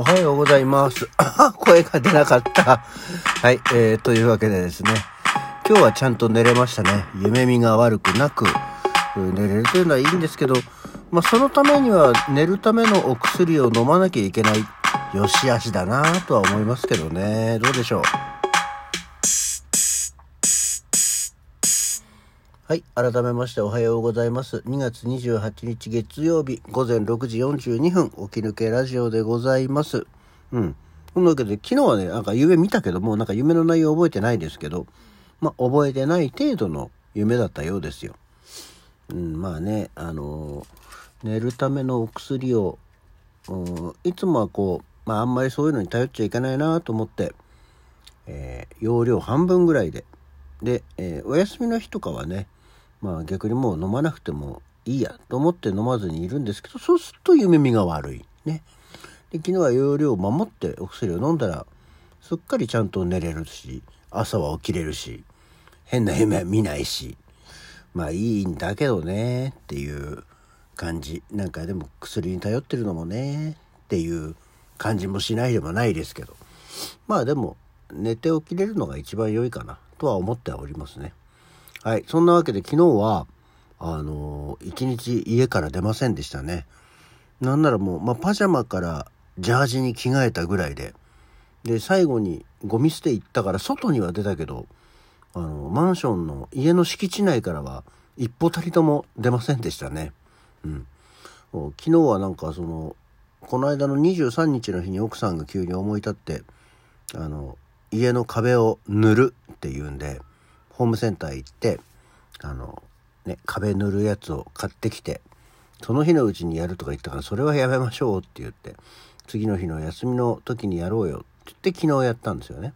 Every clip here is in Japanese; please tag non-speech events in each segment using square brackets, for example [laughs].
おはようございます。[laughs] 声が出なかった。[laughs] はい、えー、というわけでですね、今日はちゃんと寝れましたね。夢見が悪くなく、寝れるというのはいいんですけど、まあ、そのためには寝るためのお薬を飲まなきゃいけない、よしあしだなとは思いますけどね。どうでしょう？はい。改めましておはようございます。2月28日月曜日午前6時42分、起き抜けラジオでございます。うん。そんなわけで、昨日はね、なんか夢見たけども、なんか夢の内容覚えてないですけど、まあ、覚えてない程度の夢だったようですよ。うん、まあね、あのー寝るためのお薬を、うんいつもはこう、まあ、あんまりそういうのに頼っちゃいけないなと思って、えー容量半分ぐらいで。で、えーお休みの日とかはね、まあ逆にもう飲まなくてもいいやと思って飲まずにいるんですけど、そうすると夢見が悪い。ね。で、昨日は容量を守ってお薬を飲んだら、すっかりちゃんと寝れるし、朝は起きれるし、変な夢は見ないし、まあいいんだけどねっていう感じ。なんかでも薬に頼ってるのもねっていう感じもしないでもないですけど。まあでも寝て起きれるのが一番良いかなとは思っておりますね。はい。そんなわけで昨日は、あのー一日家から出ませんでしたね。なんならもう、まあ、パジャマからジャージに着替えたぐらいで。で、最後にゴミ捨て行ったから外には出たけど、あの、マンションの家の敷地内からは一歩たりとも出ませんでしたね。うん。昨日はなんかその、この間の23日の日に奥さんが急に思い立って、あの、家の壁を塗るっていうんで、ホームセンター行って、あの、ね、壁塗るやつを買ってきて、その日のうちにやるとか言ったから、それはやめましょうって言って、次の日の休みの時にやろうよって言って昨日やったんですよね。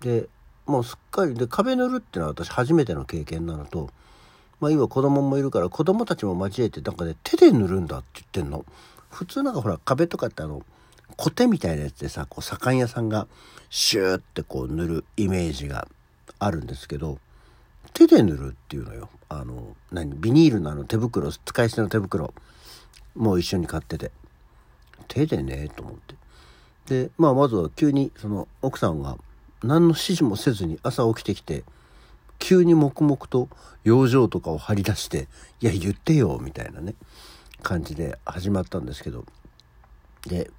で、もうすっかり、で、壁塗るっていうのは私初めての経験なのと、まあ今子供もいるから子供たちも交えてなんかね手で塗るんだって言ってんの。普通なんかほら壁とかってあの、コテみたいなやつでさ、こう左官屋さんがシューってこう塗るイメージがあるんですけど、手で塗るっていうのよ。あの、何？ビニールのあの手袋、使い捨ての手袋もう一緒に買ってて。手でね、と思って。で、まあまずは急にその奥さんが何の指示もせずに朝起きてきて、急に黙々と養生とかを張り出して、いや言ってよ、みたいなね、感じで始まったんですけど。で、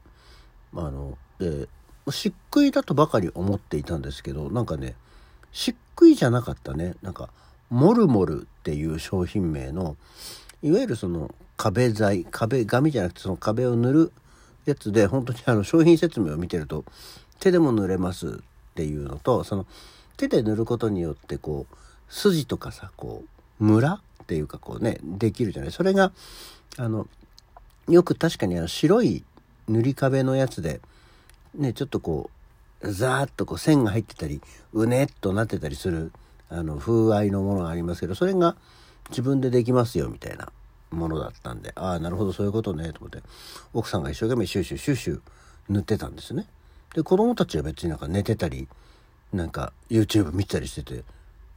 あの、で、漆喰だとばかり思っていたんですけど、なんかね、漆喰じゃなかったね。なんか、モルモルっていう商品名の、いわゆるその壁材、壁紙じゃなくてその壁を塗るやつで、本当にあの商品説明を見てると、手でも塗れますっていうのと、その手で塗ることによってこう、筋とかさ、こう、ムラっていうかこうね、できるじゃない。それが、あの、よく確かにあの白い塗り壁のやつで、ね、ちょっとこう、ザーッとこう線が入ってたり、うねっとなってたりする、あの、風合いのものがありますけど、それが自分でできますよ、みたいなものだったんで、ああ、なるほど、そういうことね、と思って、奥さんが一生懸命シューシューシューシュー塗ってたんですね。で、子供たちは別になんか寝てたり、なんか YouTube 見てたりしてて、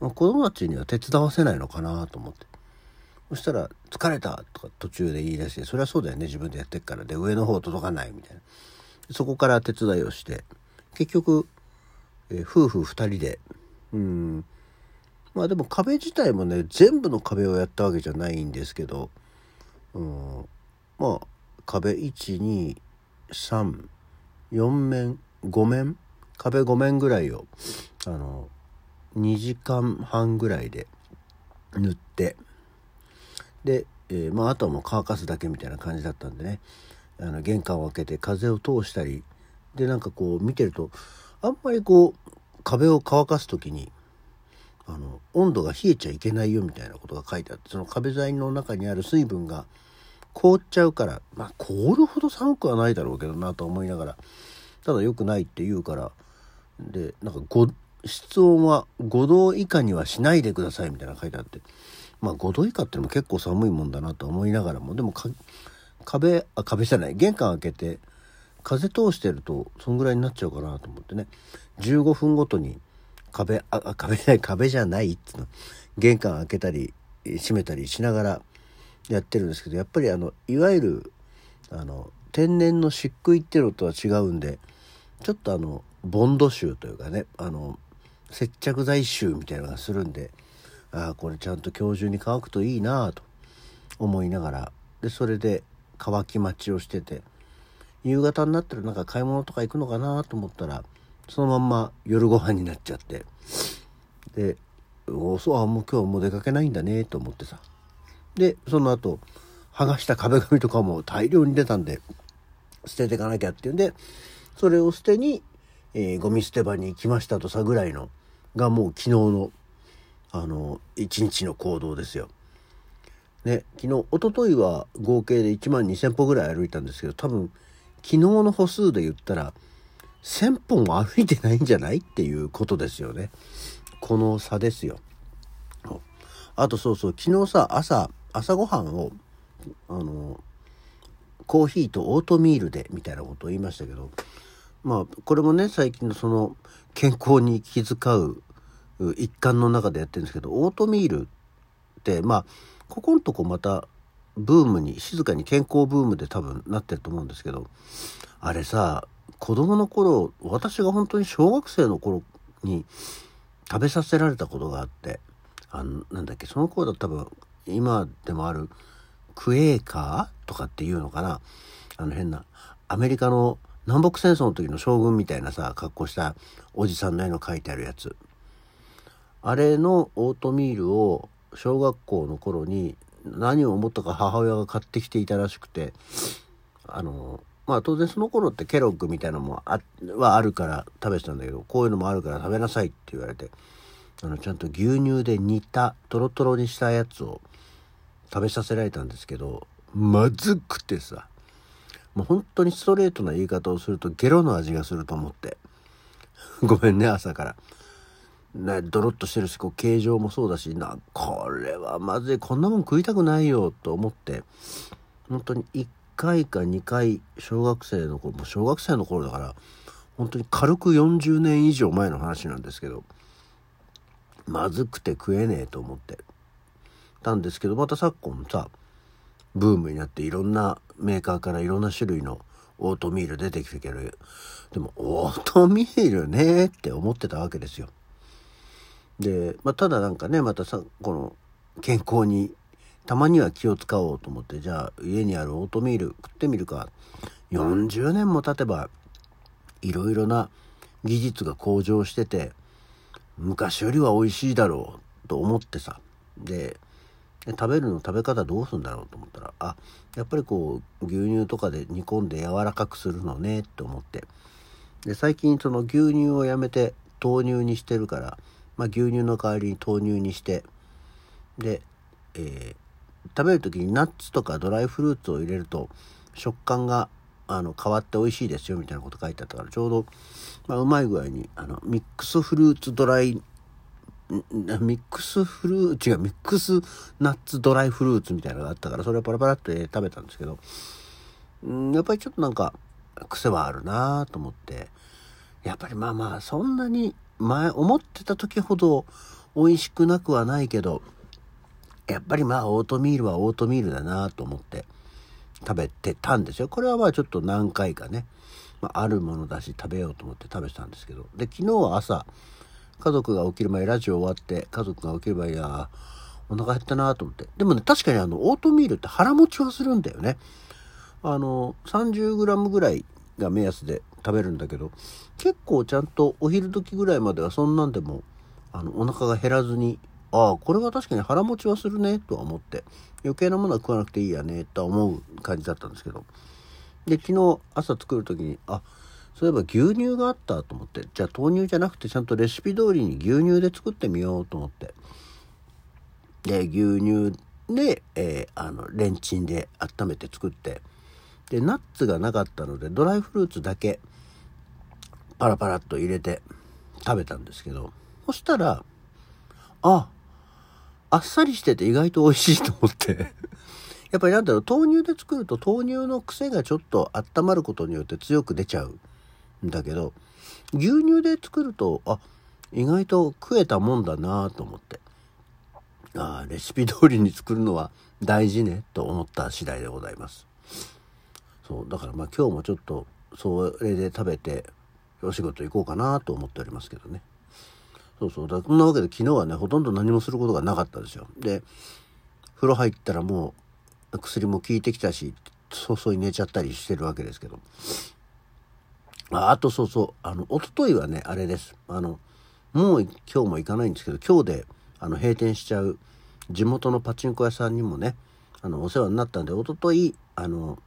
まあ子供たちには手伝わせないのかなと思って。そしたら、疲れたとか途中で言い出して、それはそうだよね、自分でやってっから。で、上の方届かないみたいな。そこから手伝いをして、結局、えー夫婦二人で、うん、まあでも壁自体もね、全部の壁をやったわけじゃないんですけど、うん、まあ、壁1、2、3、4面、5面？壁5面ぐらいを、あの、2時間半ぐらいで塗って、で、えーまああとはもう乾かすだけみたいな感じだったんでね。あの玄関を開けて風を通したりでなんかこう見てるとあんまりこう壁を乾かす時にあの温度が冷えちゃいけないよみたいなことが書いてあってその壁材の中にある水分が凍っちゃうからまあ凍るほど寒くはないだろうけどなと思いながらただ良くないって言うからでなんかご室温は5度以下にはしないでくださいみたいな書いてあってまあ5度以下ってのも結構寒いもんだなと思いながらもでも壁あ壁じゃない玄関開けて風通してるとそんぐらいになっちゃうかなと思ってね。15分ごとに壁あ壁じゃない壁じゃないっつうの。玄関開けたり閉めたりしながらやってるんですけどやっぱりあのいわゆるあの天然の漆喰っていうのとは違うんでちょっとあのボンド臭というかねあの接着剤臭みたいなのがするんでああこれちゃんと今日中に乾くといいなと思いながらでそれで乾き待ちをしてて夕方になったらなんか買い物とか行くのかなと思ったらそのまんま夜ご飯になっちゃってでおそうあもう今日もう出かけないんだねと思ってさでその後剥がした壁紙とかも大量に出たんで捨てていかなきゃっていうんでそれを捨てに、えー、ゴミ捨て場に行きましたとさぐらいのがもう昨日のあの一日の行動ですよ。ね昨日一昨日は合計で1万2,000歩ぐらい歩いたんですけど多分昨日の歩数で言ったら1,000歩も歩いてないんじゃないっていうことですよね。この差ですよ。あとそうそう昨日さ朝朝ごはんをあのコーヒーとオートミールでみたいなことを言いましたけどまあこれもね最近のその健康に気遣う一環の中でやってるんですけどオートミールってまあここんとこまたブームに静かに健康ブームで多分なってると思うんですけどあれさ子供の頃私が本当に小学生の頃に食べさせられたことがあってあのなんだっけその頃だ多分今でもあるクエーカーとかっていうのかな？あの変なアメリカの南北戦争の時の将軍みたいなさ格好したおじさんの絵の描いてあるやつ。あれのオートミールを小学校の頃に何を思ったか母親が買ってきていたらしくてあのまあ当然その頃ってケロッグみたいなのもあはあるから食べてたんだけどこういうのもあるから食べなさいって言われてあのちゃんと牛乳で煮たトロトロにしたやつを食べさせられたんですけどまずくてさもう本当にストレートな言い方をするとゲロの味がすると思って [laughs] ごめんね朝から。ね、ドロッとしてるしこう形状もそうだしなこれはまずいこんなもん食いたくないよと思って本当に1回か2回小学生の頃もう小学生の頃だから本当に軽く40年以上前の話なんですけどまずくて食えねえと思ってたんですけどまた昨今さブームになっていろんなメーカーからいろんな種類のオートミール出てきてけるでもオートミールねって思ってたわけですよ。で、まあ、ただなんかねまたさこの健康にたまには気を使おうと思ってじゃあ家にあるオートミール食ってみるか。40年も経てばいろいろな技術が向上してて昔よりは美味しいだろうと思ってさ。で食べるの食べ方どうすんだろうと思ったらあやっぱりこう牛乳とかで煮込んで柔らかくするのねって思って。で最近その牛乳をやめて豆乳にしてるから、まあ、牛乳の代わりに豆乳にしてで、えー、食べる時にナッツとかドライフルーツを入れると食感があの変わって美味しいですよみたいなこと書いてあったからちょうど、まあ、うまい具合にあのミックスフルーツドライミックスフルーツ違うミックスナッツドライフルーツみたいなのがあったからそれをパラパラっと食べたんですけどんやっぱりちょっとなんか癖はあるなと思ってやっぱりまあまあそんなに前思ってた時ほど美味しくなくはないけどやっぱりまあオートミールはオートミールだなと思って食べてたんですよ。これはまあちょっと何回かね、まあ、あるものだし食べようと思って食べてたんですけど。で昨日は朝家族が起きる前ラジオ終わって家族が起きる前やお腹減ったなと思って。でもね確かにあのオートミールって腹持ちはするんだよね。あの 30g ぐらいが目安で食べるんだけど結構ちゃんとお昼時ぐらいまではそんなんでもあのお腹が減らずにああこれは確かに腹持ちはするねとは思って余計なものは食わなくていいやねとは思う感じだったんですけど。で昨日朝作る時にあそういえば牛乳があったと思ってじゃあ豆乳じゃなくてちゃんとレシピ通りに牛乳で作ってみようと思って。で牛乳で、えー、あのレンチンで温めて作って。でナッツがなかったのでドライフルーツだけパラパラっと入れて食べたんですけどそしたらああっさりしてて意外と美味しいと思って。[laughs] やっぱりなんだろう豆乳で作ると豆乳の癖がちょっと温まることによって強く出ちゃうんだけど牛乳で作るとあ意外と食えたもんだなと思って。ああレシピ通りに作るのは大事ねと思った次第でございます。そうだからまあ今日もちょっとそれで食べてお仕事行こうかなと思っておりますけどね。そうそう。だそんなわけで昨日はねほとんど何もすることがなかったですよ。で風呂入ったらもう薬も効いてきたし早々に寝ちゃったりしてるわけですけど。ああとそうそう。あの一昨日はねあれです。あのもう今日も行かないんですけど今日であの閉店しちゃう地元のパチンコ屋さんにもねあのお世話になったんで一昨日あの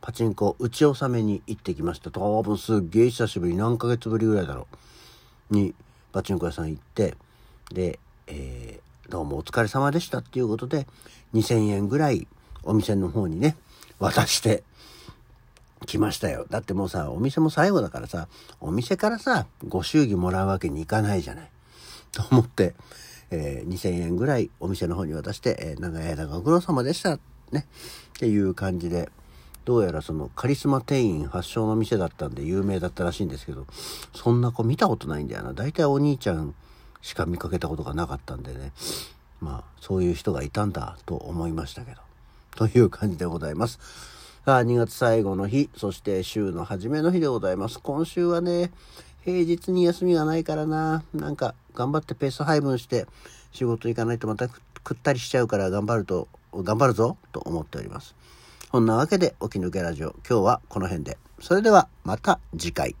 パチンコ打ち納めに行ってきました多分すっげえ久しぶり何ヶ月ぶりぐらいだろうにパチンコ屋さん行ってで、えー、どうもお疲れ様でしたっていうことで2000円ぐらいお店の方にね渡して来ましたよ。だってもうさ、お店も最後だからさ、お店からさ、ご祝儀もらうわけにいかないじゃない。と思って、えー、2000円ぐらいお店の方に渡して、えー、長い間ご苦労様でした。ね。っていう感じで、どうやらそのカリスマ店員発祥の店だったんで有名だったらしいんですけど、そんな子見たことないんだよな。大体お兄ちゃんしか見かけたことがなかったんでね。まあ、そういう人がいたんだと思いましたけど。という感じでございます。さあ、2月最後の日、そして週の初めの日でございます。今週はね、平日に休みがないからな、なんか頑張ってペース配分して仕事行かないとまたくったりしちゃうから頑張ると、頑張るぞと思っております。そんなわけで、起き抜けラジオ、今日はこの辺で。それではまた次回。